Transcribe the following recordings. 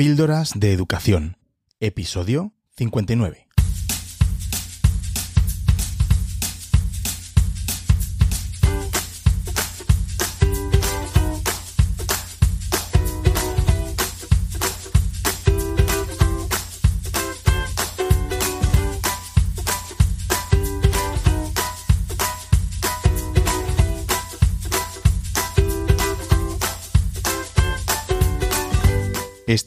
Píldoras de Educación, episodio 59.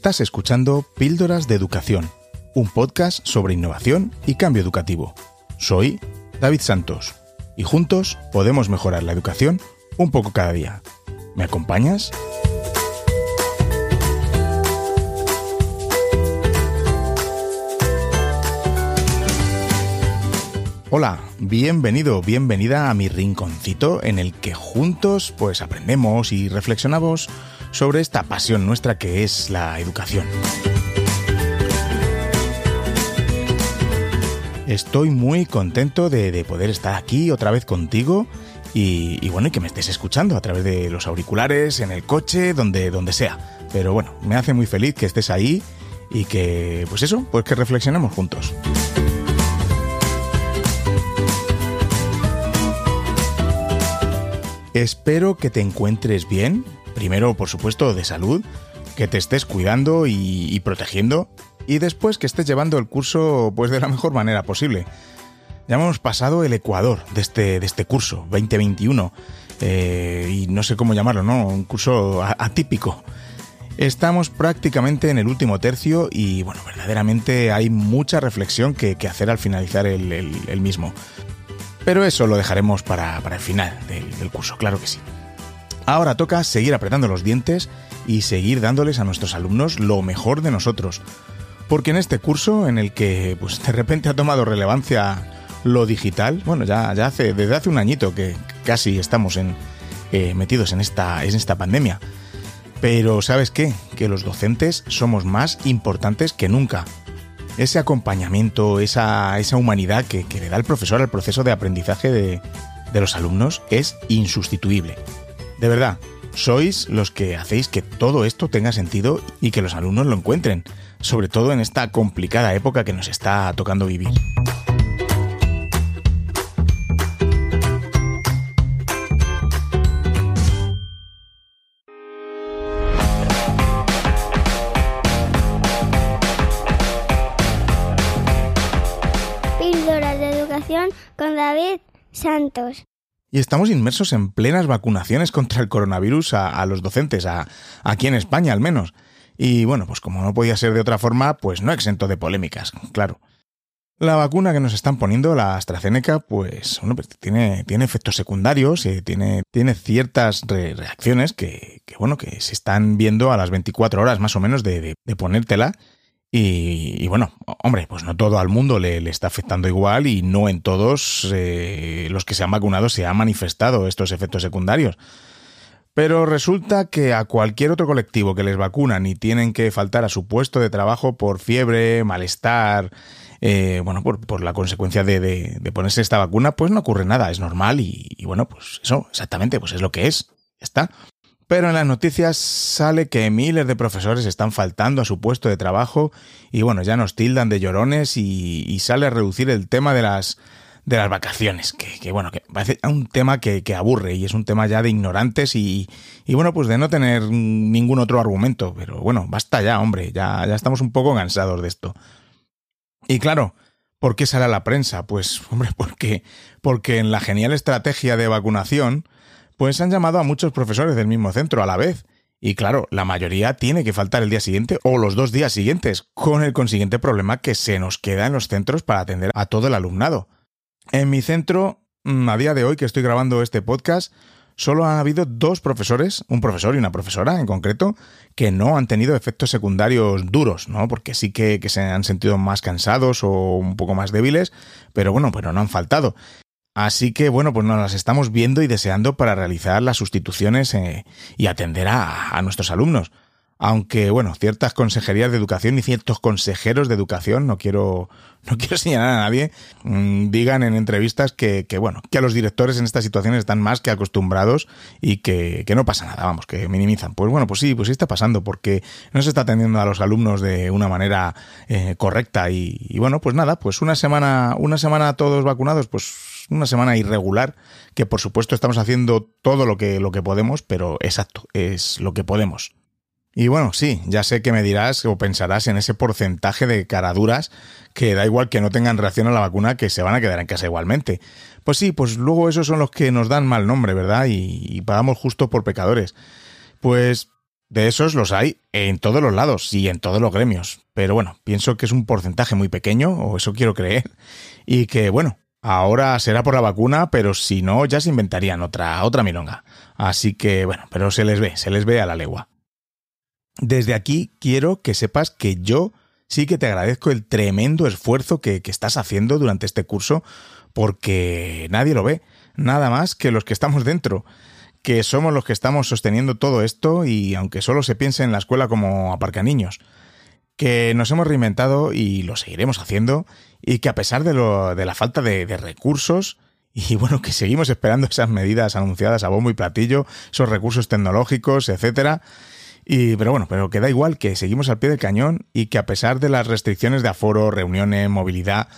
Estás escuchando Píldoras de Educación, un podcast sobre innovación y cambio educativo. Soy David Santos y juntos podemos mejorar la educación un poco cada día. ¿Me acompañas? Hola, bienvenido, bienvenida a mi rinconcito en el que juntos pues aprendemos y reflexionamos sobre esta pasión nuestra que es la educación. Estoy muy contento de, poder estar aquí otra vez contigo y, bueno, y que me estés escuchando a través de los auriculares, en el coche, donde, donde sea. Pero bueno, me hace muy feliz que estés ahí y que, pues eso, pues que reflexionemos juntos. Espero que te encuentres bien, Primero, por supuesto, de salud, que te estés cuidando y, protegiendo, y después que estés llevando el curso pues de la mejor manera posible. Ya hemos pasado el Ecuador de este, de este curso, 2021, eh, y no sé cómo llamarlo, ¿no? Un curso atípico. Estamos prácticamente en el último tercio y bueno, verdaderamente hay mucha reflexión que, hacer al finalizar el, mismo. Pero eso lo dejaremos para, el final del curso, claro que sí. Ahora toca seguir apretando los dientes y seguir dándoles a nuestros alumnos lo mejor de nosotros. Porque en este curso, en el que pues, de repente ha tomado relevancia lo digital, bueno, ya, ya hace, desde hace un añito que casi estamos eh, metidos en esta, en esta pandemia. Pero ¿sabes qué? Que los docentes somos más importantes que nunca. Ese acompañamiento, esa, esa humanidad que, le da el profesor al proceso de aprendizaje de, de los alumnos es insustituible. De verdad, sois los que hacéis que todo esto tenga sentido y que los alumnos lo encuentren, sobre todo en esta complicada época que nos está tocando vivir. Píldoras de educación con David Santos y estamos inmersos en plenas vacunaciones contra el coronavirus a, los docentes, a, aquí en España al menos. Y bueno, pues como no podía ser de otra forma, pues no exento de polémicas, claro. La vacuna que nos están poniendo, la AstraZeneca, pues, bueno, pues tiene, tiene efectos secundarios, y tiene, tiene ciertas reacciones que, bueno, que se están viendo a las 24 horas más o menos de, de ponértela y, bueno, hombre, pues no todo al mundo le, está afectando igual y no en todos eh, los que se han vacunado se han manifestado estos efectos secundarios. Pero resulta que a cualquier otro colectivo que les vacunan y tienen que faltar a su puesto de trabajo por fiebre, malestar, eh, bueno, por, la consecuencia de, ponerse esta vacuna, pues no ocurre nada, es normal y, y, bueno, pues eso exactamente, pues es lo que es, está. Pero en las noticias sale que miles de profesores están faltando a su puesto de trabajo y bueno, ya nos tildan de llorones y, sale a reducir el tema de las, de las vacaciones, que, bueno, que parece un tema que, aburre y es un tema ya de ignorantes y, y, bueno, pues de no tener ningún otro argumento. Pero bueno, basta ya, hombre, ya, ya estamos un poco cansados de esto. Y claro, ¿por qué sale a la prensa? Pues, hombre, porque, porque en la genial estrategia de vacunación, pues han llamado a muchos profesores del mismo centro a la vez. Y claro, la mayoría tiene que faltar el día siguiente o los dos días siguientes, con el consiguiente problema que se nos queda en los centros para atender a todo el alumnado. En mi centro, mm, a día de hoy que estoy grabando este podcast, solo han habido dos profesores, un profesor y una profesora en concreto, que no han tenido efectos secundarios duros, ¿no? Porque sí que, se han sentido más cansados o un poco más débiles, pero bueno, pero no han faltado. Así que bueno, pues nos las estamos viendo y deseando para realizar las sustituciones eh, y atender a, nuestros alumnos. aunque bueno, ciertas consejerías de educación y ciertos consejeros de educación, no quiero, no quiero señalar a nadie, mmm, digan en entrevistas que, que, bueno, que a los directores en estas situaciones están más que acostumbrados y que, que, no pasa nada, vamos, que minimizan. Pues bueno, pues sí, pues sí está pasando, porque no se está atendiendo a los alumnos de una manera eh, correcta y, y bueno, pues nada, pues una semana, una semana todos vacunados, pues una semana irregular, que por supuesto estamos haciendo todo lo que, lo que podemos, pero exacto, es lo que podemos. Y bueno, sí, ya sé que me dirás o pensarás en ese porcentaje de caraduras que da igual que no tengan reacción a la vacuna, que se van a quedar en casa igualmente. Pues sí, pues luego esos son los que nos dan mal nombre, ¿verdad? Y, y pagamos justo por pecadores. Pues de esos los hay en todos los lados y en todos los gremios. Pero bueno, pienso que es un porcentaje muy pequeño, o eso quiero creer, y que bueno, Ahora será por la vacuna, pero si no, ya se inventarían otra, otra milonga. Así que, bueno, pero se les ve, se les ve a la legua. Desde aquí quiero que sepas que yo sí que te agradezco el tremendo esfuerzo que, que, estás haciendo durante este curso, porque nadie lo ve, nada más que los que estamos dentro, que somos los que estamos sosteniendo todo esto y aunque solo se piense en la escuela como aparcaniños, que nos hemos reinventado y lo seguiremos haciendo y que a pesar de, lo, de la falta de, recursos, y bueno, que seguimos esperando esas medidas anunciadas a bombo y platillo, esos recursos tecnológicos, etcétera, y, pero bueno, pero que da igual que seguimos al pie del cañón y que a pesar de las restricciones de aforo, reuniones, movilidad,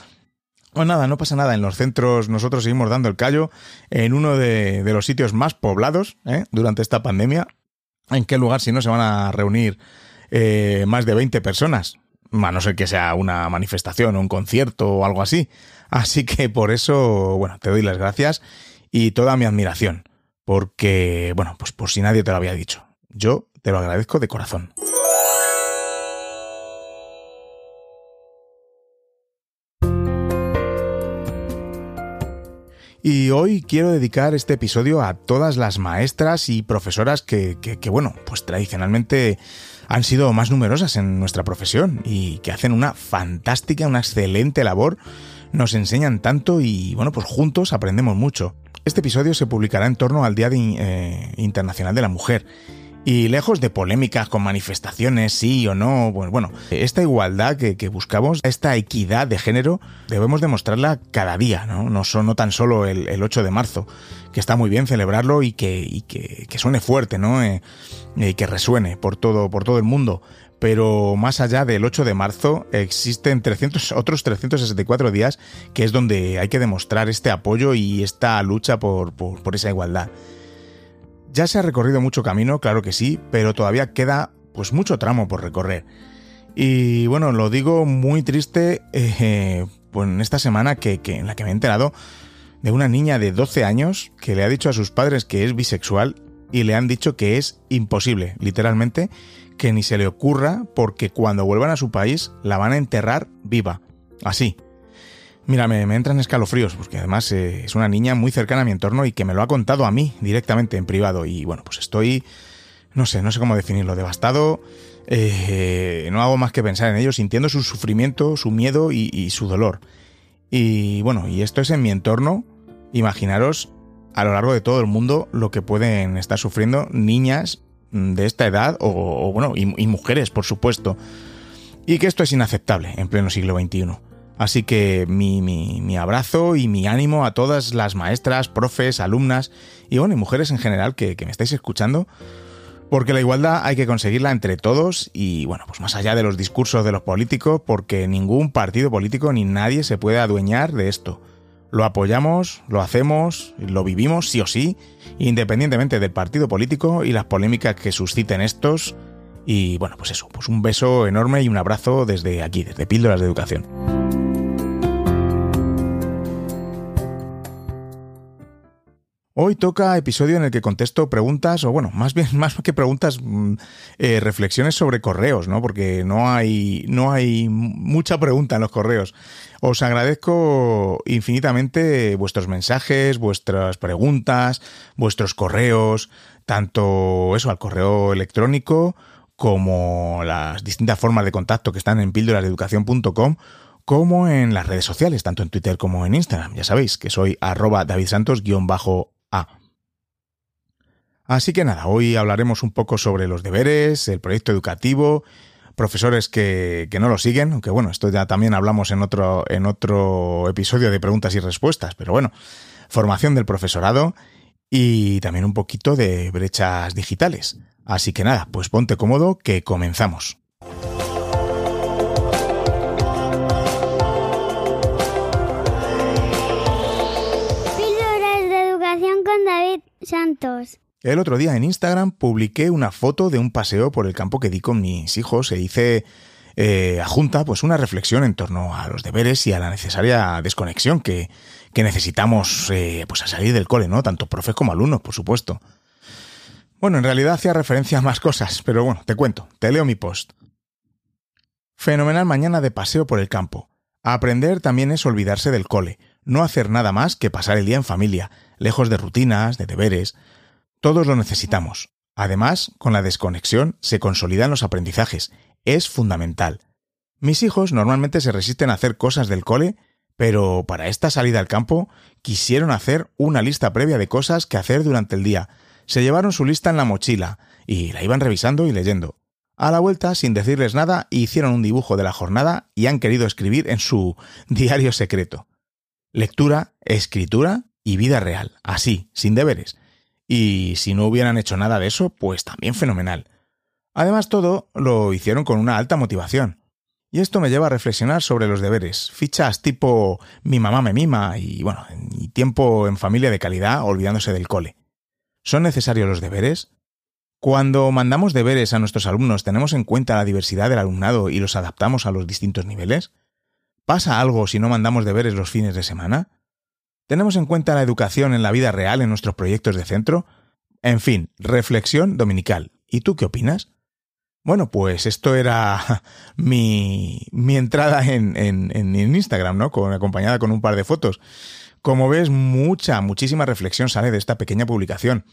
pues nada, no pasa nada. En los centros nosotros seguimos dando el callo en uno de, de los sitios más poblados ¿eh? durante esta pandemia. ¿En qué lugar si no se van a reunir eh, más de 20 personas? A no ser que sea una manifestación o un concierto o algo así. Así que por eso, bueno, te doy las gracias y toda mi admiración. Porque, bueno, pues por si nadie te lo había dicho. Yo te lo agradezco de corazón. Y hoy quiero dedicar este episodio a todas las maestras y profesoras que, que, bueno, pues tradicionalmente han sido más numerosas en nuestra profesión y que hacen una fantástica, una excelente labor, nos enseñan tanto y bueno, pues juntos aprendemos mucho. Este episodio se publicará en torno al Día eh, Internacional de la Mujer y lejos de polémicas con manifestaciones, sí o no, pues bueno, esta igualdad que, buscamos, esta equidad de género, debemos demostrarla cada día, ¿no? No, son, tan solo el, el, 8 de marzo, que está muy bien celebrarlo y que, y suene fuerte, ¿no? Eh, y que resuene por todo, por todo el mundo. Pero más allá del 8 de marzo existen 300, otros 364 días que es donde hay que demostrar este apoyo y esta lucha por, por esa igualdad. Ya se ha recorrido mucho camino, claro que sí, pero todavía queda pues mucho tramo por recorrer. Y bueno, lo digo muy triste eh, pues en esta semana que, que, en la que me he enterado de una niña de 12 años que le ha dicho a sus padres que es bisexual y le han dicho que es imposible, literalmente, que ni se le ocurra porque cuando vuelvan a su país la van a enterrar viva. Así, Mira, me, entran escalofríos, porque además eh, es una niña muy cercana a mi entorno y que me lo ha contado a mí directamente en privado. Y bueno, pues estoy, no sé, no sé cómo definirlo, devastado. Eh, no hago más que pensar en ello, sintiendo su sufrimiento, su miedo y, su dolor. Y bueno, y esto es en mi entorno. Imaginaros a lo largo de todo el mundo lo que pueden estar sufriendo niñas de esta edad o, o bueno, y mujeres, por supuesto. Y que esto es inaceptable en pleno siglo XXI. Así que mi, mi, mi, abrazo y mi ánimo a todas las maestras, profes, alumnas y bueno, y mujeres en general que, que, me estáis escuchando, porque la igualdad hay que conseguirla entre todos y bueno, pues más allá de los discursos de los políticos, porque ningún partido político ni nadie se puede adueñar de esto. Lo apoyamos, lo hacemos, lo vivimos sí o sí, independientemente del partido político y las polémicas que susciten estos. Y bueno, pues eso, pues un beso enorme y un abrazo desde aquí, desde Píldoras de Educación. Hoy toca episodio en el que contesto preguntas, o bueno, más bien, más que preguntas, eh, reflexiones sobre correos, ¿no? Porque no hay, no hay mucha pregunta en los correos. Os agradezco infinitamente vuestros mensajes, vuestras preguntas, vuestros correos, tanto eso al correo electrónico como las distintas formas de contacto que están en píldorasdeeducación.com como en las redes sociales, tanto en Twitter como en Instagram. Ya sabéis que soy arroba Así que nada, hoy hablaremos un poco sobre los deberes, el proyecto educativo, profesores que, que, no lo siguen, aunque bueno, esto ya también hablamos en otro, en otro episodio de preguntas y respuestas, pero bueno, formación del profesorado y también un poquito de brechas digitales. Así que nada, pues ponte cómodo que comenzamos. David Santos. El otro día en Instagram publiqué una foto de un paseo por el campo que di con mis hijos e hice eh, adjunta pues una reflexión en torno a los deberes y a la necesaria desconexión que, que necesitamos eh, pues a salir del cole, ¿no? Tanto profes como alumnos, por supuesto. Bueno, en realidad hacía referencia a más cosas, pero bueno, te cuento, te leo mi post. Fenomenal mañana de paseo por el campo. Aprender también es olvidarse del cole, no hacer nada más que pasar el día en familia, lejos de rutinas, de deberes. Todos lo necesitamos. Además, con la desconexión se consolidan los aprendizajes. Es fundamental. Mis hijos normalmente se resisten a hacer cosas del cole, pero para esta salida al campo quisieron hacer una lista previa de cosas que hacer durante el día. Se llevaron su lista en la mochila y la iban revisando y leyendo. A la vuelta, sin decirles nada, hicieron un dibujo de la jornada y han querido escribir en su diario secreto. Lectura, escritura y vida real, así, sin deberes. Y si no hubieran hecho nada de eso, pues también fenomenal. Además, todo lo hicieron con una alta motivación. Y esto me lleva a reflexionar sobre los deberes, fichas tipo mi mamá me mima y bueno, y tiempo en familia de calidad olvidándose del cole. ¿Son necesarios los deberes? Cuando mandamos deberes a nuestros alumnos, ¿tenemos en cuenta la diversidad del alumnado y los adaptamos a los distintos niveles? ¿Pasa algo si no mandamos deberes los fines de semana? ¿Tenemos en cuenta la educación en la vida real en nuestros proyectos de centro? En fin, reflexión dominical. ¿Y tú qué opinas? Bueno, pues esto era mi, entrada en, en, en, Instagram, ¿no? Con, acompañada con un par de fotos. Como ves, mucha, muchísima reflexión sale de esta pequeña publicación.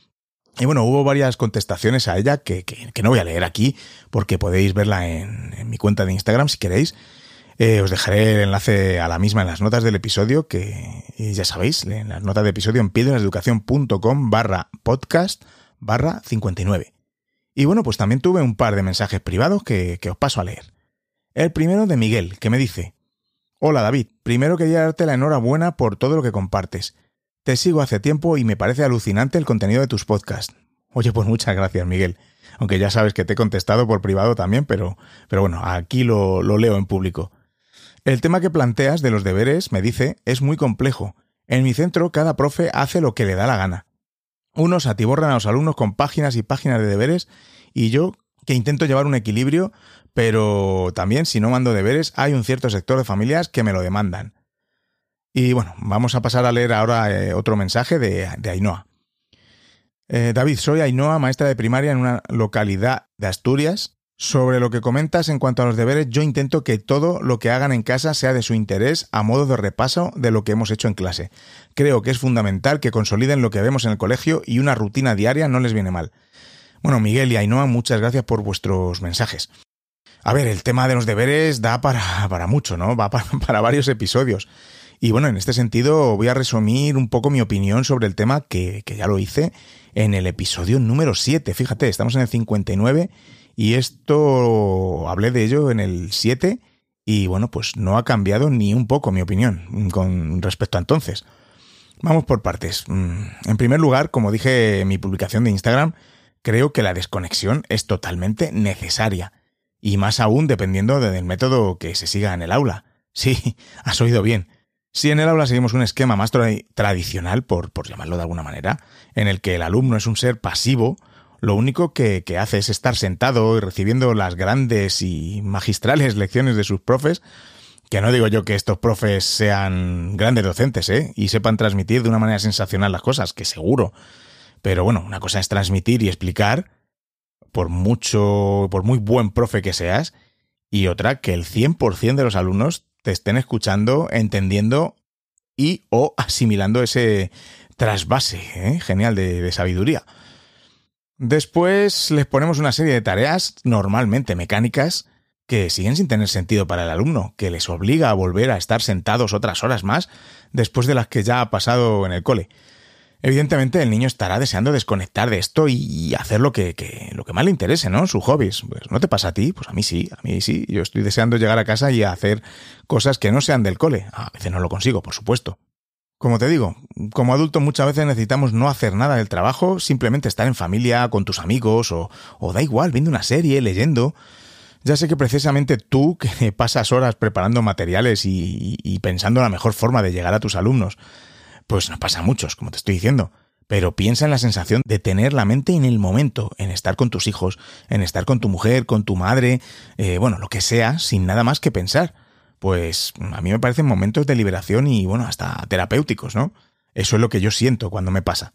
Y bueno, hubo varias contestaciones a ella que, que, no voy a leer aquí, porque podéis verla en mi cuenta de Instagram si queréis. Eh, os dejaré el enlace a la misma en las notas del episodio, que ya sabéis, en las notas del episodio en piedreseducación.com barra podcast barra 59. Y bueno, pues también tuve un par de mensajes privados que, que os paso a leer. El primero de Miguel, que me dice, Hola David, primero quería darte la enhorabuena por todo lo que compartes. Te sigo hace tiempo y me parece alucinante el contenido de tus podcasts. Oye, pues muchas gracias, Miguel. Aunque ya sabes que te he contestado por privado también, pero, pero bueno, aquí lo, lo leo en público. El tema que planteas de los deberes, me dice, es muy complejo. En mi centro cada profe hace lo que le da la gana. Unos atiborran a los alumnos con páginas y páginas de deberes y yo, que intento llevar un equilibrio, pero también si no mando deberes hay un cierto sector de familias que me lo demandan. Y bueno, vamos a pasar a leer ahora eh, otro mensaje de, de Ainhoa. Eh, David, soy Ainhoa, maestra de primaria en una localidad de Asturias sobre lo que comentas en cuanto a los deberes, yo intento que todo lo que hagan en casa sea de su interés a modo de repaso de lo que hemos hecho en clase. Creo que es fundamental que consoliden lo que vemos en el colegio y una rutina diaria no les viene mal. Bueno, Miguel y Ainhoa, muchas gracias por vuestros mensajes. A ver, el tema de los deberes da para, para mucho, ¿no? Va para, para varios episodios. Y bueno, en este sentido voy a resumir un poco mi opinión sobre el tema que, que ya lo hice en el episodio número 7. Fíjate, estamos en el 59 y esto hablé de ello en el 7 y bueno, pues no ha cambiado ni un poco mi opinión con respecto a entonces. Vamos por partes. Mm, en primer lugar, como dije en mi publicación de Instagram, creo que la desconexión es totalmente necesaria. Y más aún dependiendo del método que se siga en el aula. Sí, has oído bien. Si en el aula seguimos un esquema más tradicional, por, por llamarlo de alguna manera, en el que el alumno es un ser pasivo, lo único que, hace es estar sentado y recibiendo las grandes y magistrales lecciones de sus profes, que no digo yo que estos profes sean grandes docentes, ¿eh? Y sepan transmitir de una manera sensacional las cosas, que seguro. Pero bueno, una cosa es transmitir y explicar, por mucho, por muy buen profe que seas, y otra que el 100% de los alumnos te estén escuchando, entendiendo y o asimilando ese trasvase ¿eh? genial de sabiduría. Después les ponemos una serie de tareas normalmente mecánicas que siguen sin tener sentido para el alumno, que les obliga a volver a estar sentados otras horas más después de las que ya ha pasado en el cole. Evidentemente el niño estará deseando desconectar de esto y hacer lo que, lo que más le interese, ¿no? Sus hobbies. Pues no te pasa a ti, pues a mí sí, a mí sí. Yo estoy deseando llegar a casa y hacer cosas que no sean del cole. A veces no lo consigo, por supuesto. Como te digo, como adulto muchas veces necesitamos no hacer nada del trabajo, simplemente estar en familia, con tus amigos, o, da igual, viendo una serie, leyendo. Ya sé que precisamente tú, que pasas horas preparando materiales y, y pensando la mejor forma de llegar a tus alumnos, pues nos pasa a muchos, como te estoy diciendo. Pero piensa en la sensación de tener la mente en el momento, en estar con tus hijos, en estar con tu mujer, con tu madre, eh, bueno, lo que sea, sin nada más que pensar. Pues a mí me parecen momentos de liberación y, bueno, hasta terapéuticos, ¿no? Eso es lo que yo siento cuando me pasa.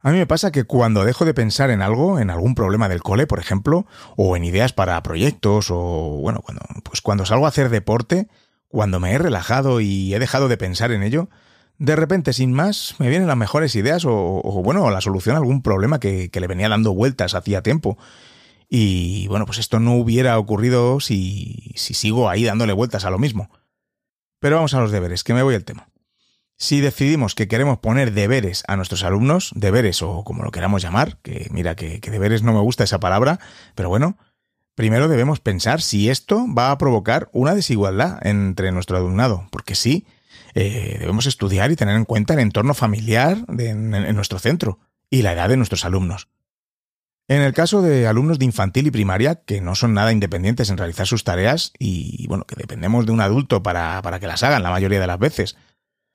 A mí me pasa que cuando dejo de pensar en algo, en algún problema del cole, por ejemplo, o en ideas para proyectos, o bueno, cuando, pues cuando salgo a hacer deporte, cuando me he relajado y he dejado de pensar en ello, de repente, sin más, me vienen las mejores ideas o, bueno, la solución a algún problema que, le venía dando vueltas hacía tiempo. Y bueno, pues esto no hubiera ocurrido si, si sigo ahí dándole vueltas a lo mismo. Pero vamos a los deberes, que me voy al tema. Si decidimos que queremos poner deberes a nuestros alumnos, deberes o como lo queramos llamar, que mira que, que deberes no me gusta esa palabra, pero bueno, primero debemos pensar si esto va a provocar una desigualdad entre nuestro alumnado, porque sí, eh, debemos estudiar y tener en cuenta el entorno familiar en, nuestro centro y la edad de nuestros alumnos. En el caso de alumnos de infantil y primaria, que no son nada independientes en realizar sus tareas y, bueno, que dependemos de un adulto para, para que las hagan la mayoría de las veces,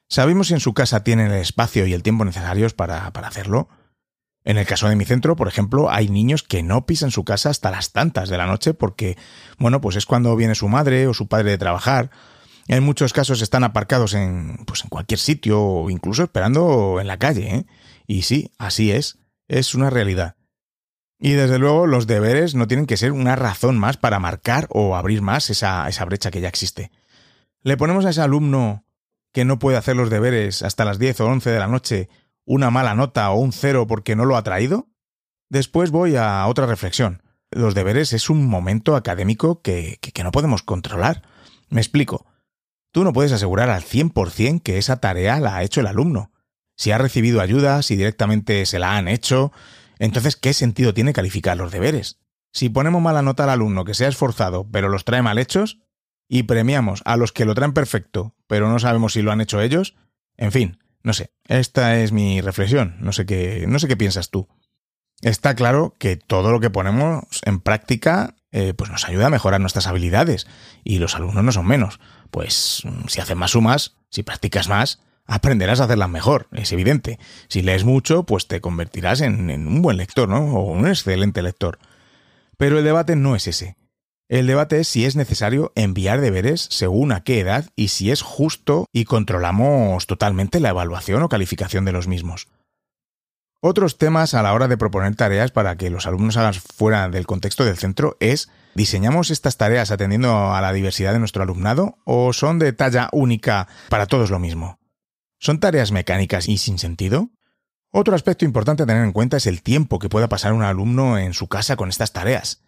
¿sabemos si en su casa tienen el espacio y el tiempo necesarios para, para hacerlo? En el caso de mi centro, por ejemplo, hay niños que no pisan su casa hasta las tantas de la noche porque, bueno, pues es cuando viene su madre o su padre de trabajar, en muchos casos están aparcados en, pues en cualquier sitio o incluso esperando en la calle. ¿eh? Y sí, así es. Es una realidad. Y desde luego los deberes no tienen que ser una razón más para marcar o abrir más esa, esa brecha que ya existe. ¿Le ponemos a ese alumno que no puede hacer los deberes hasta las 10 o 11 de la noche una mala nota o un cero porque no lo ha traído? Después voy a otra reflexión. Los deberes es un momento académico que, que, que no podemos controlar. Me explico. Tú no puedes asegurar al 100% que esa tarea la ha hecho el alumno. Si ha recibido ayuda, si directamente se la han hecho, entonces ¿qué sentido tiene calificar los deberes? Si ponemos mala nota al alumno que se ha esforzado pero los trae mal hechos, y premiamos a los que lo traen perfecto pero no sabemos si lo han hecho ellos, en fin, no sé, esta es mi reflexión, no sé qué, no sé qué piensas tú. Está claro que todo lo que ponemos en práctica eh, pues nos ayuda a mejorar nuestras habilidades y los alumnos no son menos pues mm, si haces más sumas, si practicas más, aprenderás a hacerlas mejor, es evidente. Si lees mucho, pues te convertirás en, un buen lector, ¿no? O un excelente lector. Pero el debate no es ese. El debate es si es necesario enviar deberes según a qué edad y si es justo y controlamos totalmente la evaluación o calificación de los mismos. Otros temas a la hora de proponer tareas para que los alumnos hagan fuera del contexto del centro es ¿Diseñamos estas tareas atendiendo a la diversidad de nuestro alumnado o son de talla única para todos lo mismo? ¿Son tareas mecánicas y sin sentido? Otro aspecto importante a tener en cuenta es el tiempo que pueda pasar un alumno en su casa con estas tareas.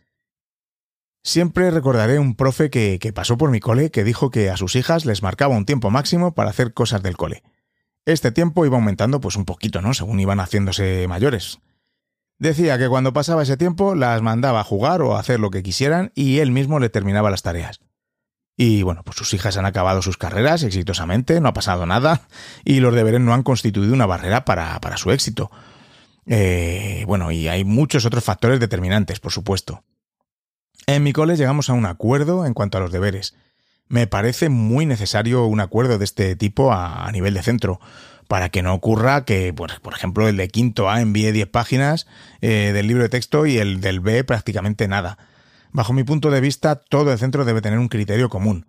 Siempre recordaré un profe que, pasó por mi cole que dijo que a sus hijas les marcaba un tiempo máximo para hacer cosas del cole. Este tiempo iba aumentando pues un poquito, ¿no? Según iban haciéndose mayores. Decía que cuando pasaba ese tiempo las mandaba a jugar o a hacer lo que quisieran y él mismo le terminaba las tareas. Y bueno, pues sus hijas han acabado sus carreras exitosamente, no ha pasado nada y los deberes no han constituido una barrera para, para su éxito. Eh, bueno, y hay muchos otros factores determinantes, por supuesto. En mi cole llegamos a un acuerdo en cuanto a los deberes. Me parece muy necesario un acuerdo de este tipo a, nivel de centro, para que no ocurra que, por, ejemplo, el de quinto A envíe 10 páginas eh, del libro de texto y el del B prácticamente nada. Bajo mi punto de vista, todo el centro debe tener un criterio común.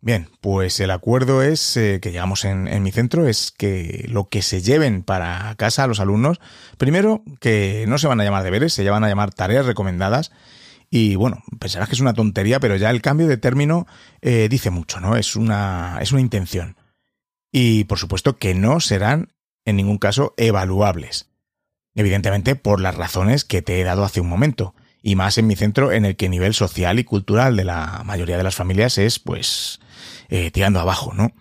Bien, pues el acuerdo es eh, que llegamos en, mi centro es que lo que se lleven para casa a los alumnos, primero que no se van a llamar deberes, se van a llamar tareas recomendadas. Y bueno, pensarás que es una tontería, pero ya el cambio de término eh, dice mucho, ¿no? Es una, es una intención y por supuesto que no serán en ningún caso evaluables. Evidentemente por las razones que te he dado hace un momento, y más en mi centro en el que el nivel social y cultural de la mayoría de las familias es pues eh, tirando abajo, ¿no?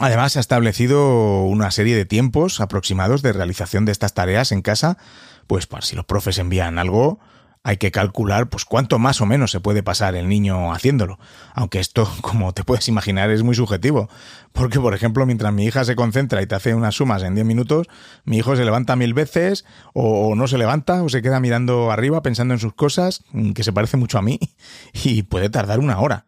Además, se ha establecido una serie de tiempos aproximados de realización de estas tareas en casa, pues para si los profes envían algo, hay que calcular pues cuánto más o menos se puede pasar el niño haciéndolo. Aunque esto, como te puedes imaginar, es muy subjetivo. Porque, por ejemplo, mientras mi hija se concentra y te hace unas sumas en 10 minutos, mi hijo se levanta mil veces, o no se levanta, o se queda mirando arriba pensando en sus cosas, que se parece mucho a mí, y puede tardar una hora.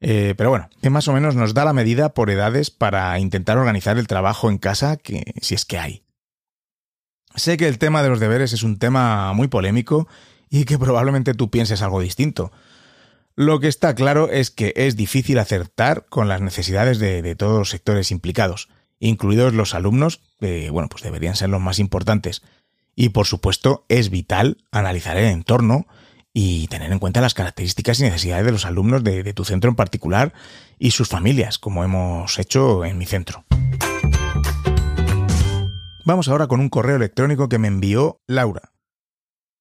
Eh, pero bueno, que más o menos nos da la medida por edades para intentar organizar el trabajo en casa, que si es que hay. Sé que el tema de los deberes es un tema muy polémico y que probablemente tú pienses algo distinto. Lo que está claro es que es difícil acertar con las necesidades de, todos los sectores implicados, incluidos los alumnos, que bueno, pues deberían ser los más importantes. Y por supuesto, es vital analizar el entorno y tener en cuenta las características y necesidades de los alumnos de, tu centro en particular y sus familias, como hemos hecho en mi centro. Vamos ahora con un correo electrónico que me envió Laura.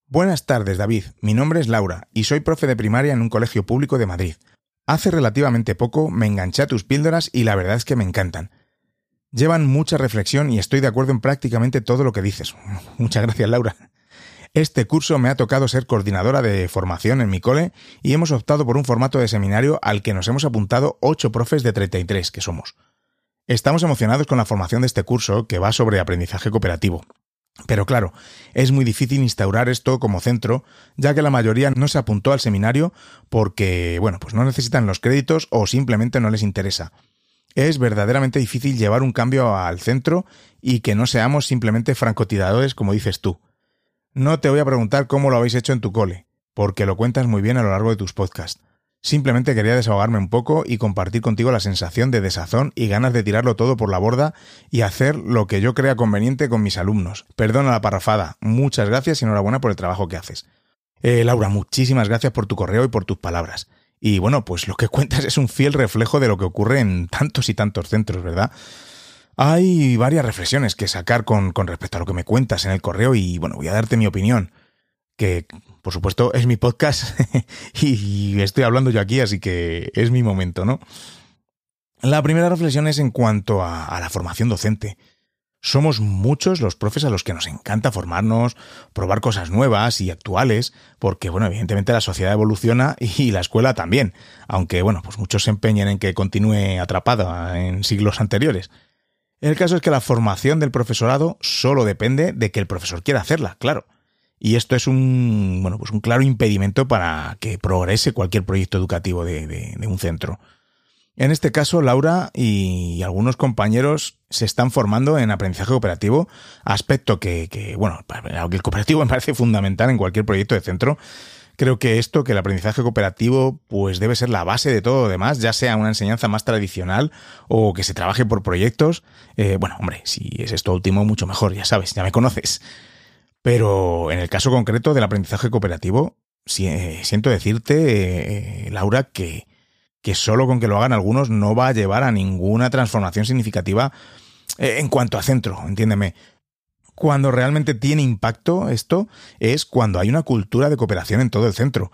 Buenas tardes, David. Mi nombre es Laura y soy profe de primaria en un colegio público de Madrid. Hace relativamente poco me enganché a tus píldoras y la verdad es que me encantan. Llevan mucha reflexión y estoy de acuerdo en prácticamente todo lo que dices. Muchas gracias, Laura. Este curso me ha tocado ser coordinadora de formación en mi cole y hemos optado por un formato de seminario al que nos hemos apuntado 8 profes de 33 que somos. Estamos emocionados con la formación de este curso que va sobre aprendizaje cooperativo. Pero claro, es muy difícil instaurar esto como centro, ya que la mayoría no se apuntó al seminario porque, bueno, pues no necesitan los créditos o simplemente no les interesa. Es verdaderamente difícil llevar un cambio al centro y que no seamos simplemente francotiradores como dices tú. No te voy a preguntar cómo lo habéis hecho en tu cole, porque lo cuentas muy bien a lo largo de tus podcasts. Simplemente quería desahogarme un poco y compartir contigo la sensación de desazón y ganas de tirarlo todo por la borda y hacer lo que yo crea conveniente con mis alumnos. Perdona la parrafada. Muchas gracias y enhorabuena por el trabajo que haces. Eh, Laura, muchísimas gracias por tu correo y por tus palabras. Y bueno, pues lo que cuentas es un fiel reflejo de lo que ocurre en tantos y tantos centros, ¿verdad? Hay varias reflexiones que sacar con, respecto a lo que me cuentas en el correo y bueno, voy a darte mi opinión, que por supuesto es mi podcast y estoy hablando yo aquí, así que es mi momento, ¿no? La primera reflexión es en cuanto a, la formación docente. Somos muchos los profes a los que nos encanta formarnos, probar cosas nuevas y actuales, porque, bueno, evidentemente la sociedad evoluciona y la escuela también, aunque, bueno, pues muchos se empeñan en que continúe atrapada en siglos anteriores. El caso es que la formación del profesorado solo depende de que el profesor quiera hacerla, claro. Y esto es un, bueno, pues un claro impedimento para que progrese cualquier proyecto educativo de, un centro. En este caso, Laura y algunos compañeros se están formando en aprendizaje cooperativo, aspecto que, que bueno, el cooperativo me parece fundamental en cualquier proyecto de centro, Creo que esto, que el aprendizaje cooperativo, pues debe ser la base de todo lo demás, ya sea una enseñanza más tradicional o que se trabaje por proyectos. Eh, bueno, hombre, si es esto último, mucho mejor, ya sabes, ya me conoces. Pero en el caso concreto del aprendizaje cooperativo, eh, siento decirte, eh, Laura, que, que solo con que lo hagan algunos no va a llevar a ninguna transformación significativa en cuanto a centro, entiéndeme cuando realmente tiene impacto esto es cuando hay una cultura de cooperación en todo el centro.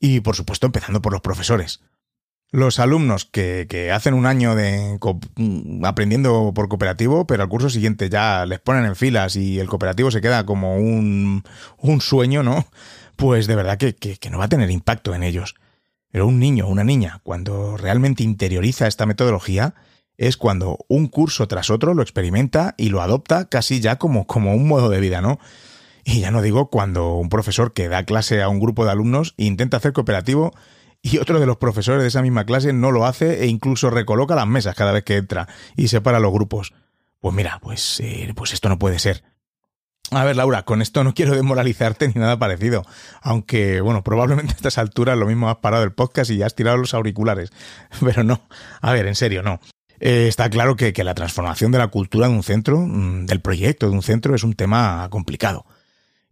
Y por supuesto empezando por los profesores. Los alumnos que, hacen un año de aprendiendo por cooperativo, pero al curso siguiente ya les ponen en filas y el cooperativo se queda como un, un sueño, ¿no? Pues de verdad que, que no va a tener impacto en ellos. Pero un niño o una niña, cuando realmente interioriza esta metodología, es cuando un curso tras otro lo experimenta y lo adopta casi ya como, como un modo de vida, ¿no? Y ya no digo cuando un profesor que da clase a un grupo de alumnos intenta hacer cooperativo y otro de los profesores de esa misma clase no lo hace e incluso recoloca las mesas cada vez que entra y separa los grupos. Pues mira, pues, eh, pues esto no puede ser. A ver, Laura, con esto no quiero desmoralizarte ni nada parecido. Aunque, bueno, probablemente a estas alturas lo mismo has parado el podcast y ya has tirado los auriculares. Pero no. A ver, en serio, no. Eh, está claro que, la transformación de la cultura de un centro, mm, del proyecto de un centro, es un tema complicado.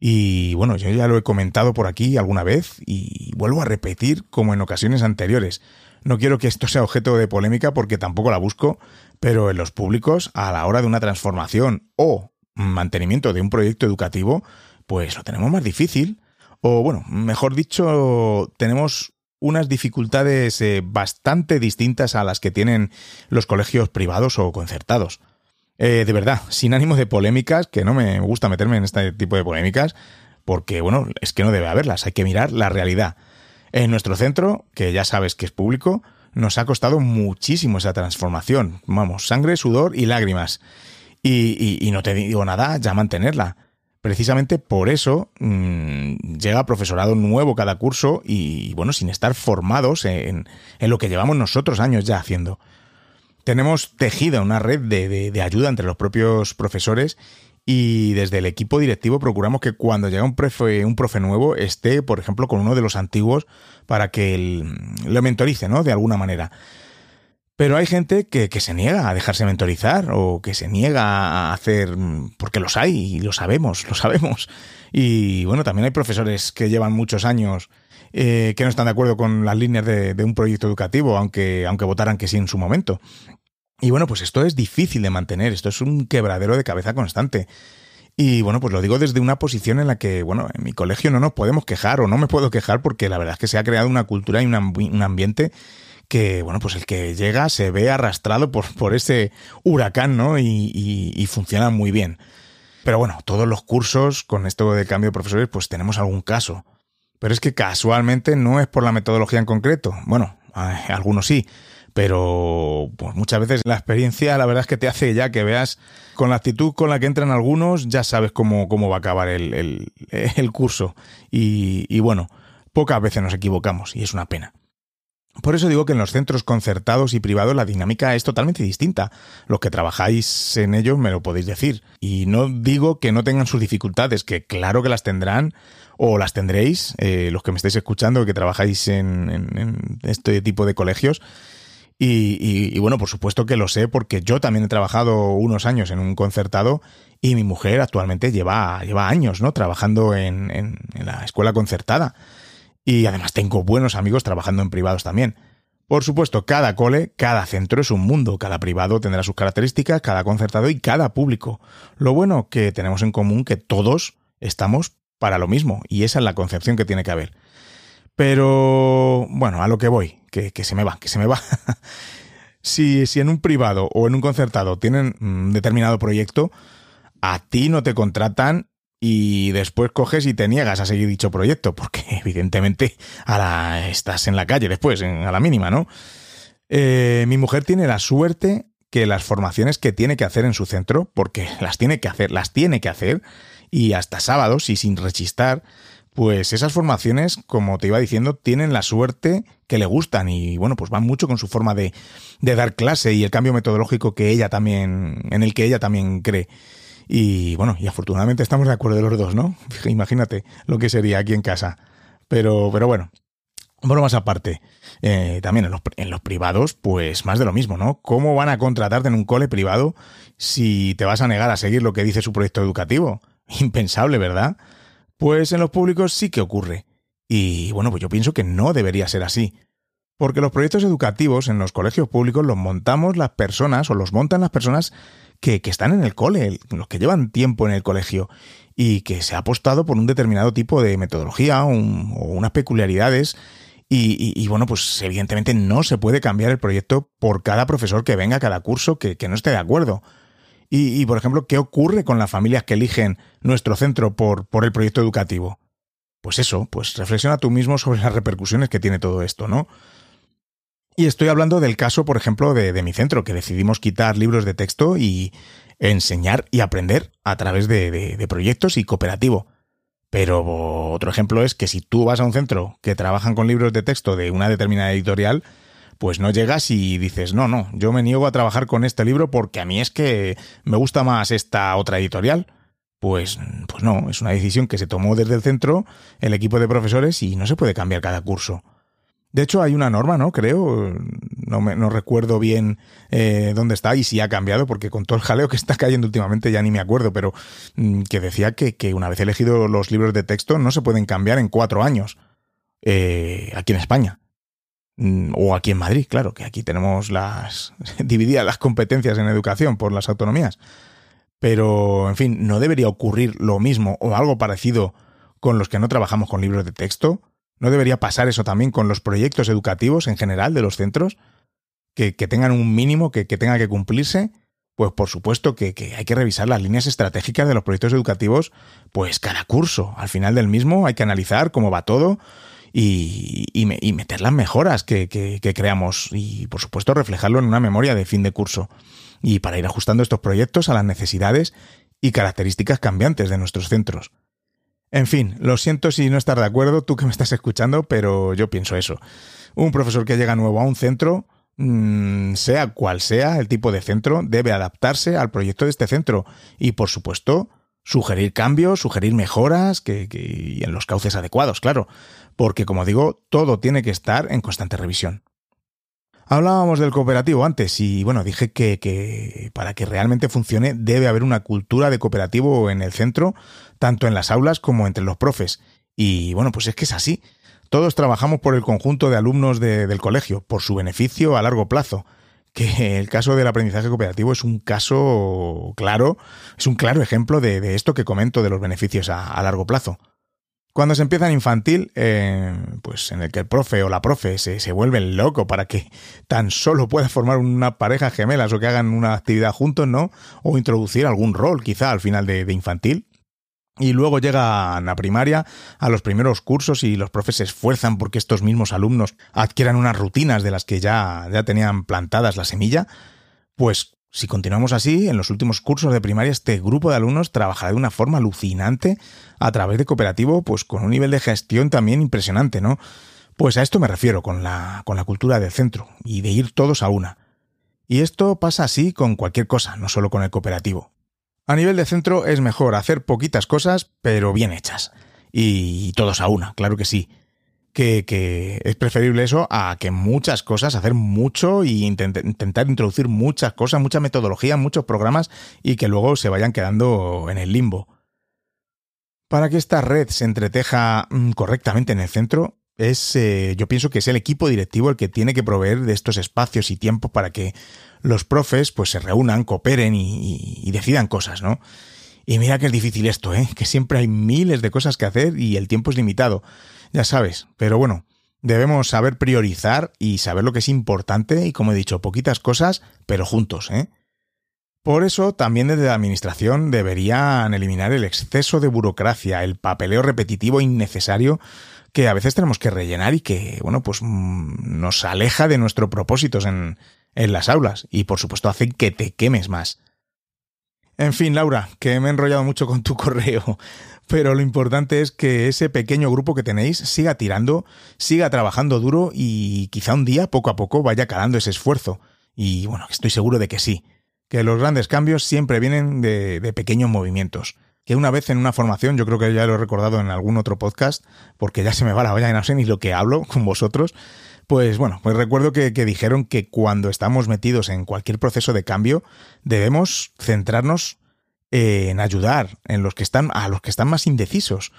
Y bueno, yo ya lo he comentado por aquí alguna vez y vuelvo a repetir como en ocasiones anteriores. No quiero que esto sea objeto de polémica porque tampoco la busco, pero en los públicos, a la hora de una transformación o mantenimiento de un proyecto educativo, pues lo tenemos más difícil. O bueno, mejor dicho, tenemos unas dificultades eh, bastante distintas a las que tienen los colegios privados o concertados. Eh, de verdad, sin ánimo de polémicas, que no me gusta meterme en este tipo de polémicas, porque bueno, es que no debe haberlas, hay que mirar la realidad. En nuestro centro, que ya sabes que es público, nos ha costado muchísimo esa transformación. Vamos, sangre, sudor y lágrimas. Y, no te digo nada, ya mantenerla. Precisamente por eso mm, llega profesorado nuevo cada curso y, bueno, sin estar formados en, lo que llevamos nosotros años ya haciendo. Tenemos tejida una red de, ayuda entre los propios profesores y desde el equipo directivo procuramos que cuando llega un profe, un profe nuevo esté, por ejemplo, con uno de los antiguos para que lo mentorice, ¿no? De alguna manera. Pero hay gente que, se niega a dejarse mentorizar o que se niega a hacer, porque los hay y lo sabemos, lo sabemos. Y bueno, también hay profesores que llevan muchos años eh, que no están de acuerdo con las líneas de, un proyecto educativo, aunque, aunque votaran que sí en su momento. Y bueno, pues esto es difícil de mantener, esto es un quebradero de cabeza constante. Y bueno, pues lo digo desde una posición en la que, bueno, en mi colegio no nos podemos quejar o no me puedo quejar porque la verdad es que se ha creado una cultura y un ambiente que, bueno, pues el que llega se ve arrastrado por, por ese huracán, ¿no? Y, y, funciona muy bien. Pero bueno, todos los cursos con esto de cambio de profesores, pues tenemos algún caso. Pero es que casualmente no es por la metodología en concreto. Bueno, algunos sí. Pero pues muchas veces la experiencia, la verdad es que te hace ya que veas con la actitud con la que entran algunos, ya sabes cómo, cómo va a acabar el, el, curso. Y, y bueno, pocas veces nos equivocamos y es una pena. Por eso digo que en los centros concertados y privados la dinámica es totalmente distinta. Los que trabajáis en ellos me lo podéis decir. Y no digo que no tengan sus dificultades, que claro que las tendrán o las tendréis, eh, los que me estáis escuchando, que trabajáis en, este tipo de colegios. Y, bueno, por supuesto que lo sé porque yo también he trabajado unos años en un concertado y mi mujer actualmente lleva, lleva años ¿no? trabajando en la escuela concertada. Y además tengo buenos amigos trabajando en privados también. Por supuesto, cada cole, cada centro es un mundo, cada privado tendrá sus características, cada concertado y cada público. Lo bueno que tenemos en común que todos estamos para lo mismo, y esa es la concepción que tiene que haber. Pero, bueno, a lo que voy, que, se me va, que se me va. si, en un privado o en un concertado tienen un determinado proyecto, a ti no te contratan y después coges y te niegas a seguir dicho proyecto, porque evidentemente ahora estás en la calle después, a la mínima, ¿no? Eh, mi mujer tiene la suerte que las formaciones que tiene que hacer en su centro, porque las tiene que hacer, las tiene que hacer, y hasta sábados y sin rechistar, pues esas formaciones, como te iba diciendo, tienen la suerte que le gustan y bueno, pues van mucho con su forma de, de dar clase y el cambio metodológico que ella también, en el que ella también cree. Y bueno, y afortunadamente estamos de acuerdo los dos, ¿no? Imagínate lo que sería aquí en casa. Pero, pero bueno, más aparte, eh, también en los, en los, privados, pues más de lo mismo, ¿no? ¿Cómo van a contratarte en un cole privado si te vas a negar a seguir lo que dice su proyecto educativo? Impensable, ¿verdad? Pues en los públicos sí que ocurre. Y bueno, pues yo pienso que no debería ser así. Porque los proyectos educativos en los colegios públicos los montamos las personas o los montan las personas que, están en el cole, los que llevan tiempo en el colegio y que se ha apostado por un determinado tipo de metodología o unas peculiaridades. Y, bueno, pues evidentemente no se puede cambiar el proyecto por cada profesor que venga a cada curso que, no esté de acuerdo. Y, por ejemplo, ¿qué ocurre con las familias que eligen nuestro centro por, por el proyecto educativo? Pues eso, pues reflexiona tú mismo sobre las repercusiones que tiene todo esto, ¿no? Y estoy hablando del caso, por ejemplo, de, mi centro, que decidimos quitar libros de texto y enseñar y aprender a través de, proyectos y cooperativo. Pero otro ejemplo es que si tú vas a un centro que trabajan con libros de texto de una determinada editorial, pues no llegas y dices, no, no, yo me niego a trabajar con este libro porque a mí es que me gusta más esta otra editorial. Pues, pues no, es una decisión que se tomó desde el centro, el equipo de profesores, y no se puede cambiar cada curso. De hecho, hay una norma, ¿no? Creo, no, me, no recuerdo bien eh, dónde está y si ha cambiado, porque con todo el jaleo que está cayendo últimamente ya ni me acuerdo, pero mm, que decía que, que, una vez elegido los libros de texto no se pueden cambiar en cuatro años eh, aquí en España. Mm, o aquí en Madrid, claro, que aquí tenemos las divididas las competencias en educación por las autonomías. Pero, en fin, ¿no debería ocurrir lo mismo o algo parecido con los que no trabajamos con libros de texto? ¿No debería pasar eso también con los proyectos educativos en general de los centros? Que, tengan un mínimo que, tenga que cumplirse. Pues por supuesto que, hay que revisar las líneas estratégicas de los proyectos educativos, pues cada curso. Al final del mismo hay que analizar cómo va todo y, meter las mejoras que, creamos y por supuesto reflejarlo en una memoria de fin de curso. Y para ir ajustando estos proyectos a las necesidades y características cambiantes de nuestros centros. En fin, lo siento si no estás de acuerdo, tú que me estás escuchando, pero yo pienso eso. Un profesor que llega nuevo a un centro, mm, sea cual sea el tipo de centro, debe adaptarse al proyecto de este centro y, por supuesto, sugerir cambios, sugerir mejoras que, y en los cauces adecuados, claro, porque, como digo, todo tiene que estar en constante revisión. Hablábamos del cooperativo antes y bueno, dije que, para que realmente funcione debe haber una cultura de cooperativo en el centro, tanto en las aulas como entre los profes. Y bueno, pues es que es así. Todos trabajamos por el conjunto de alumnos del colegio, por su beneficio a largo plazo. Que el caso del aprendizaje cooperativo es un caso claro, es un claro ejemplo de, esto que comento de los beneficios a largo plazo. Cuando se empieza en infantil, eh, pues en el que el profe o la profe se, se vuelven loco para que tan solo pueda formar una pareja gemelas o que hagan una actividad juntos, ¿no? O introducir algún rol quizá al final de, infantil. Y luego llegan a primaria, a los primeros cursos y los profes se esfuerzan porque estos mismos alumnos adquieran unas rutinas de las que ya, ya tenían plantadas la semilla. Pues si continuamos así, en los últimos cursos de primaria este grupo de alumnos trabajará de una forma alucinante a través de cooperativo, pues con un nivel de gestión también impresionante, ¿no? Pues a esto me refiero con la, con la cultura del centro y de ir todos a una. Y esto pasa así con cualquier cosa, no solo con el cooperativo. A nivel de centro es mejor hacer poquitas cosas, pero bien hechas. Y todos a una, claro que sí que, es preferible eso a que muchas cosas, hacer mucho y intentar introducir muchas cosas, mucha metodología, muchos programas y que luego se vayan quedando en el limbo. Para que esta red se entreteja mm, correctamente en el centro, es, eh, yo pienso que es el equipo directivo el que tiene que proveer de estos espacios y tiempo para que los profes pues se reúnan, cooperen y, y decidan cosas, ¿no? Y mira que es difícil esto, ¿eh? Que siempre hay miles de cosas que hacer y el tiempo es limitado ya sabes, pero bueno, debemos saber priorizar y saber lo que es importante y como he dicho, poquitas cosas, pero juntos, ¿eh? Por eso también desde la Administración deberían eliminar el exceso de burocracia, el papeleo repetitivo innecesario que a veces tenemos que rellenar y que, bueno, pues mm, nos aleja de nuestros propósitos en, en las aulas y por supuesto hace que te quemes más. En fin, Laura, que me he enrollado mucho con tu correo. Pero lo importante es que ese pequeño grupo que tenéis siga tirando, siga trabajando duro y quizá un día, poco a poco, vaya calando ese esfuerzo. Y bueno, estoy seguro de que sí. Que los grandes cambios siempre vienen de, pequeños movimientos. Que una vez en una formación, yo creo que ya lo he recordado en algún otro podcast, porque ya se me va la olla y no sé lo que hablo con vosotros, pues bueno, pues recuerdo que, dijeron que cuando estamos metidos en cualquier proceso de cambio, debemos centrarnos en ayudar en los que están, a los que están más indecisos.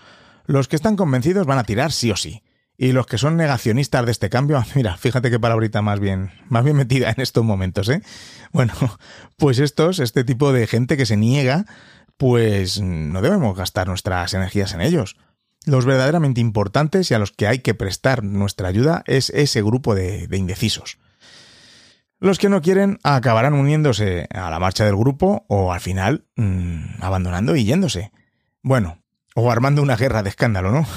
Los que están convencidos van a tirar sí o sí. Y los que son negacionistas de este cambio, mira, fíjate qué palabrita más bien, más bien metida en estos momentos, ¿eh? Bueno, pues estos, este tipo de gente que se niega, pues no debemos gastar nuestras energías en ellos. Los verdaderamente importantes y a los que hay que prestar nuestra ayuda es ese grupo de indecisos. Los que no quieren acabarán uniéndose a la marcha del grupo o al final mmm, abandonando y yéndose. Bueno, o armando una guerra de escándalo, ¿no?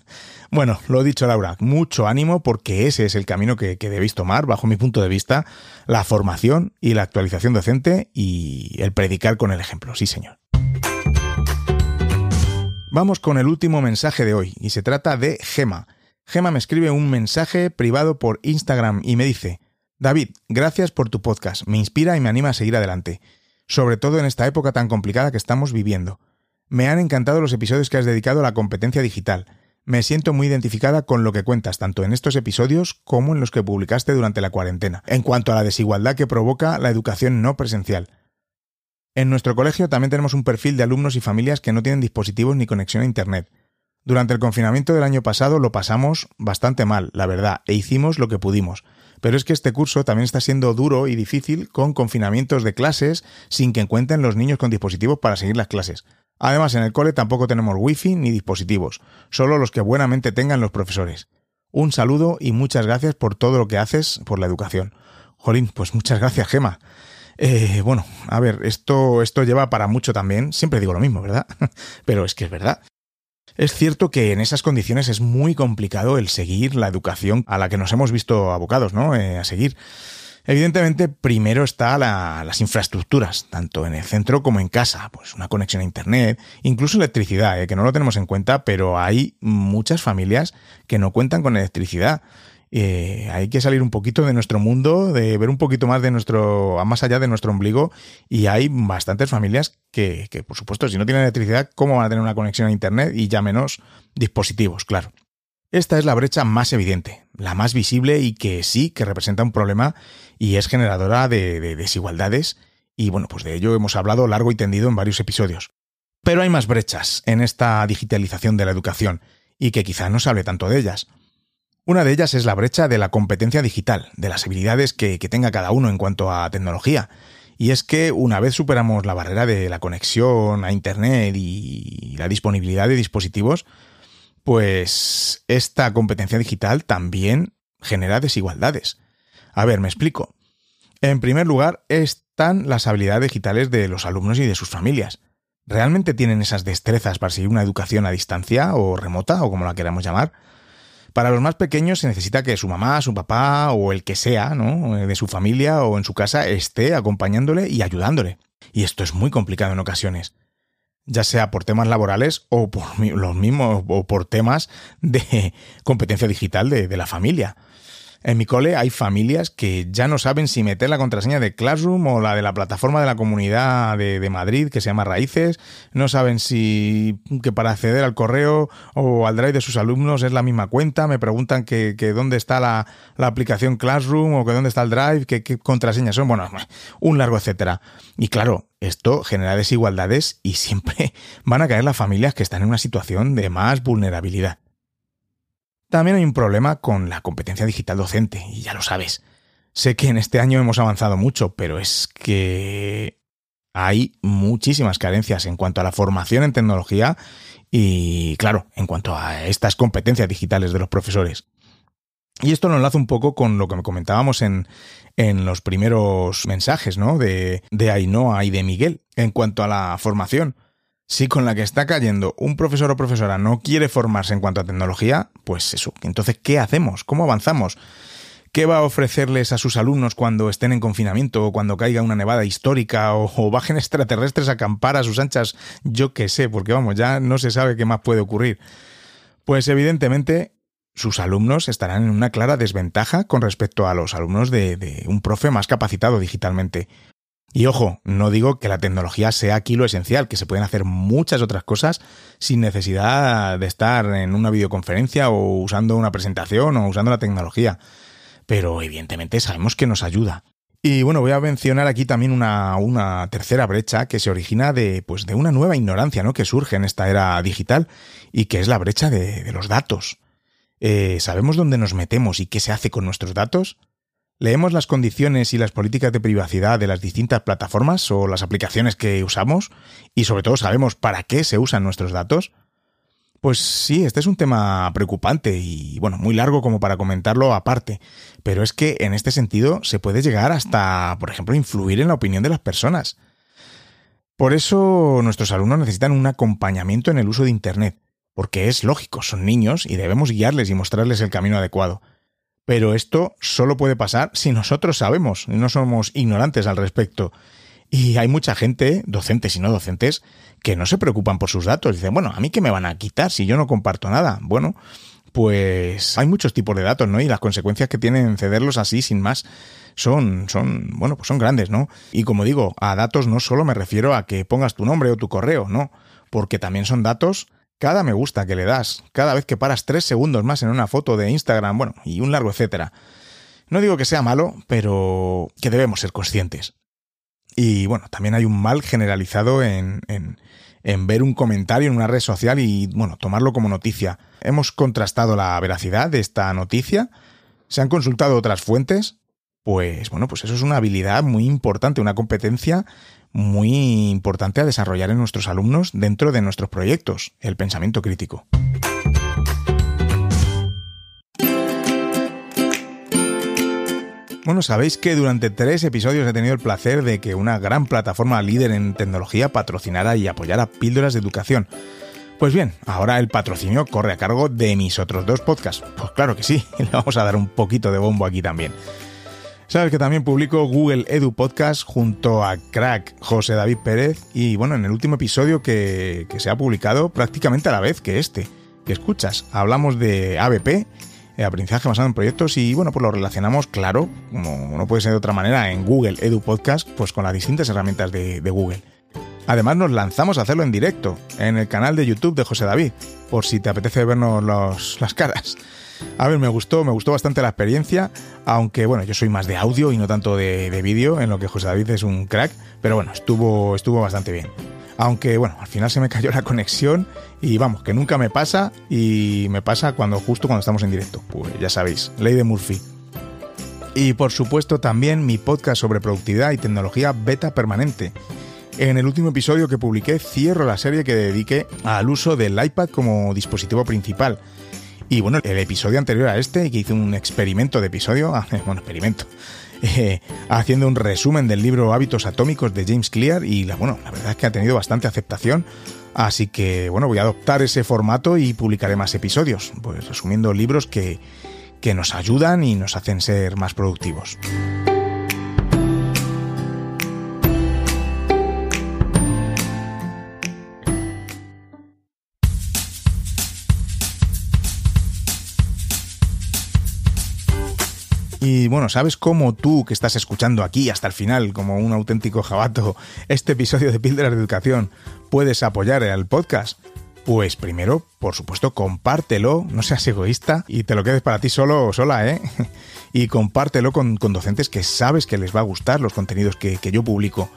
bueno, lo dicho Laura, mucho ánimo porque ese es el camino que, que, debéis tomar, bajo mi punto de vista, la formación y la actualización docente y el predicar con el ejemplo, sí señor. Vamos con el último mensaje de hoy y se trata de Gema. Gema me escribe un mensaje privado por Instagram y me dice, David, gracias por tu podcast, me inspira y me anima a seguir adelante, sobre todo en esta época tan complicada que estamos viviendo. Me han encantado los episodios que has dedicado a la competencia digital. Me siento muy identificada con lo que cuentas, tanto en estos episodios como en los que publicaste durante la cuarentena, en cuanto a la desigualdad que provoca la educación no presencial. En nuestro colegio también tenemos un perfil de alumnos y familias que no tienen dispositivos ni conexión a Internet. Durante el confinamiento del año pasado lo pasamos bastante mal, la verdad, e hicimos lo que pudimos. Pero es que este curso también está siendo duro y difícil con confinamientos de clases sin que encuentren los niños con dispositivos para seguir las clases. Además, en el cole tampoco tenemos wifi ni dispositivos, solo los que buenamente tengan los profesores. Un saludo y muchas gracias por todo lo que haces por la educación. Jolín, pues muchas gracias, Gema. Eh, bueno, a ver, esto, esto lleva para mucho también. Siempre digo lo mismo, ¿verdad? Pero es que es verdad. Es cierto que en esas condiciones es muy complicado el seguir la educación a la que nos hemos visto abocados, ¿no? Eh, a seguir. Evidentemente, primero está las infraestructuras, tanto en el centro como en casa, pues una conexión a Internet, incluso electricidad, ¿eh? que no lo tenemos en cuenta, pero hay muchas familias que no cuentan con electricidad. Eh, hay que salir un poquito de nuestro mundo, de ver un poquito más de nuestro, más allá de nuestro ombligo, y hay bastantes familias que, por supuesto, si no tienen electricidad, ¿cómo van a tener una conexión a Internet? Y ya menos dispositivos, claro. Esta es la brecha más evidente, la más visible y que sí que representa un problema y es generadora de, desigualdades y bueno, pues de ello hemos hablado largo y tendido en varios episodios. Pero hay más brechas en esta digitalización de la educación y que quizá no se hable tanto de ellas. Una de ellas es la brecha de la competencia digital, de las habilidades que, tenga cada uno en cuanto a tecnología. Y es que una vez superamos la barrera de la conexión a Internet y la disponibilidad de dispositivos, pues esta competencia digital también genera desigualdades. A ver, me explico. En primer lugar, están las habilidades digitales de los alumnos y de sus familias. ¿Realmente tienen esas destrezas para seguir una educación a distancia o remota o como la queramos llamar? Para los más pequeños se necesita que su mamá, su papá o el que sea, ¿no? de su familia o en su casa esté acompañándole y ayudándole. Y esto es muy complicado en ocasiones ya sea por temas laborales o por los mismos o por temas de competencia digital de la familia. En mi cole hay familias que ya no saben si meter la contraseña de Classroom o la de la plataforma de la comunidad de, Madrid que se llama Raíces. No saben si que para acceder al correo o al drive de sus alumnos es la misma cuenta. Me preguntan que, dónde está la, aplicación Classroom o que dónde está el drive, qué, qué contraseñas son. Bueno, un largo etcétera. Y claro, esto genera desigualdades y siempre van a caer las familias que están en una situación de más vulnerabilidad. También hay un problema con la competencia digital docente, y ya lo sabes. Sé que en este año hemos avanzado mucho, pero es que hay muchísimas carencias en cuanto a la formación en tecnología y, claro, en cuanto a estas competencias digitales de los profesores. Y esto lo enlazo un poco con lo que me comentábamos en, en los primeros mensajes, ¿no? De, de Ainhoa y de Miguel en cuanto a la formación. Si con la que está cayendo un profesor o profesora no quiere formarse en cuanto a tecnología, pues eso. Entonces, ¿qué hacemos? ¿Cómo avanzamos? ¿Qué va a ofrecerles a sus alumnos cuando estén en confinamiento o cuando caiga una nevada histórica o, bajen extraterrestres a acampar a sus anchas? Yo qué sé, porque vamos, ya no se sabe qué más puede ocurrir. Pues evidentemente sus alumnos estarán en una clara desventaja con respecto a los alumnos de un profe más capacitado digitalmente. Y ojo, no digo que la tecnología sea aquí lo esencial, que se pueden hacer muchas otras cosas sin necesidad de estar en una videoconferencia o usando una presentación o usando la tecnología. Pero evidentemente sabemos que nos ayuda. Y bueno, voy a mencionar aquí también una, una tercera brecha que se origina de, pues, de una nueva ignorancia ¿no? que surge en esta era digital y que es la brecha de, los datos. Eh, ¿Sabemos dónde nos metemos y qué se hace con nuestros datos? ¿Leemos las condiciones y las políticas de privacidad de las distintas plataformas o las aplicaciones que usamos? Y sobre todo sabemos para qué se usan nuestros datos. Pues sí, este es un tema preocupante y bueno, muy largo como para comentarlo aparte, pero es que en este sentido se puede llegar hasta, por ejemplo, influir en la opinión de las personas. Por eso nuestros alumnos necesitan un acompañamiento en el uso de Internet, porque es lógico, son niños y debemos guiarles y mostrarles el camino adecuado. Pero esto solo puede pasar si nosotros sabemos, no somos ignorantes al respecto. Y hay mucha gente, docentes y no docentes, que no se preocupan por sus datos. Dicen, bueno, ¿a mí qué me van a quitar si yo no comparto nada? Bueno, pues hay muchos tipos de datos, ¿no? Y las consecuencias que tienen cederlos así sin más son, son, bueno, pues son grandes, ¿no? Y como digo, a datos no solo me refiero a que pongas tu nombre o tu correo, no, porque también son datos cada me gusta que le das, cada vez que paras tres segundos más en una foto de Instagram, bueno, y un largo etcétera. No digo que sea malo, pero que debemos ser conscientes. Y bueno, también hay un mal generalizado en, en, ver un comentario en una red social y, bueno, tomarlo como noticia. Hemos contrastado la veracidad de esta noticia, se han consultado otras fuentes, pues bueno, pues eso es una habilidad muy importante, una competencia muy importante a desarrollar en nuestros alumnos dentro de nuestros proyectos, el pensamiento crítico. Bueno, sabéis que durante tres episodios he tenido el placer de que una gran plataforma líder en tecnología patrocinara y apoyara píldoras de educación. Pues bien, ahora el patrocinio corre a cargo de mis otros dos podcasts. Pues claro que sí, le vamos a dar un poquito de bombo aquí también. Sabes que también publico Google Edu Podcast junto a Crack José David Pérez y bueno, en el último episodio que, se ha publicado prácticamente a la vez que este, que escuchas, hablamos de ABP, aprendizaje basado en proyectos y bueno, pues lo relacionamos, claro, como no puede ser de otra manera, en Google Edu Podcast, pues con las distintas herramientas de, Google. Además nos lanzamos a hacerlo en directo, en el canal de YouTube de José David, por si te apetece vernos las caras. A ver, me gustó, me gustó bastante la experiencia, aunque bueno, yo soy más de audio y no tanto de, vídeo, en lo que José David es un crack, pero bueno, estuvo, estuvo bastante bien. Aunque bueno, al final se me cayó la conexión y vamos, que nunca me pasa y me pasa cuando justo cuando estamos en directo. Pues ya sabéis, ley de Murphy. Y por supuesto también mi podcast sobre productividad y tecnología beta permanente. En el último episodio que publiqué cierro la serie que dediqué al uso del iPad como dispositivo principal y bueno, el episodio anterior a este, que hice un experimento de episodio, bueno, experimento, eh, haciendo un resumen del libro Hábitos Atómicos de James Clear y la, bueno, la verdad es que ha tenido bastante aceptación. Así que bueno, voy a adoptar ese formato y publicaré más episodios, pues resumiendo libros que, que nos ayudan y nos hacen ser más productivos. Bueno, ¿sabes cómo tú que estás escuchando aquí hasta el final, como un auténtico jabato, este episodio de Píldoras de Educación, puedes apoyar al podcast? Pues primero, por supuesto, compártelo, no seas egoísta y te lo quedes para ti solo o sola, ¿eh? Y compártelo con, docentes que sabes que les va a gustar los contenidos que, que yo publico.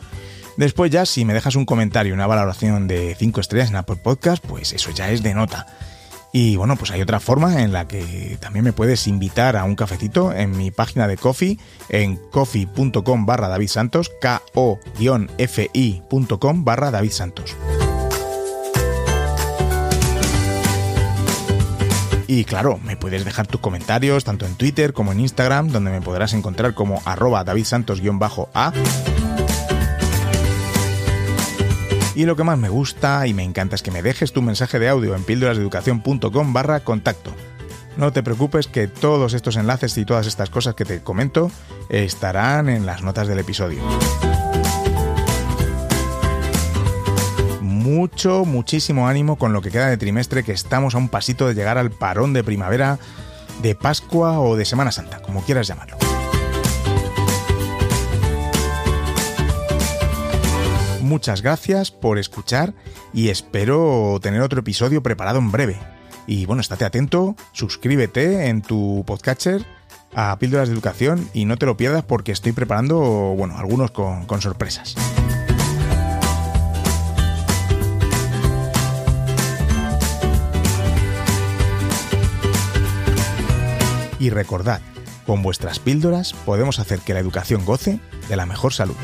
Después ya, si me dejas un comentario, una valoración de 5 estrellas en Apple Podcast, pues eso ya es de nota. Y bueno, pues hay otra forma en la que también me puedes invitar a un cafecito en mi página de Coffee, en coffee.com barra David Santos, ko-fi.com barra David Santos. Y claro, me puedes dejar tus comentarios tanto en Twitter como en Instagram, donde me podrás encontrar como arroba David Y lo que más me gusta y me encanta es que me dejes tu mensaje de audio en píldorasdeeducación.com barra contacto. No te preocupes que todos estos enlaces y todas estas cosas que te comento estarán en las notas del episodio. Mucho, muchísimo ánimo con lo que queda de trimestre que estamos a un pasito de llegar al parón de primavera, de Pascua o de Semana Santa, como quieras llamarlo. Muchas gracias por escuchar y espero tener otro episodio preparado en breve. Y bueno, estate atento, suscríbete en tu podcatcher a Píldoras de Educación y no te lo pierdas porque estoy preparando, bueno, algunos con, con sorpresas. Y recordad, con vuestras píldoras podemos hacer que la educación goce de la mejor salud.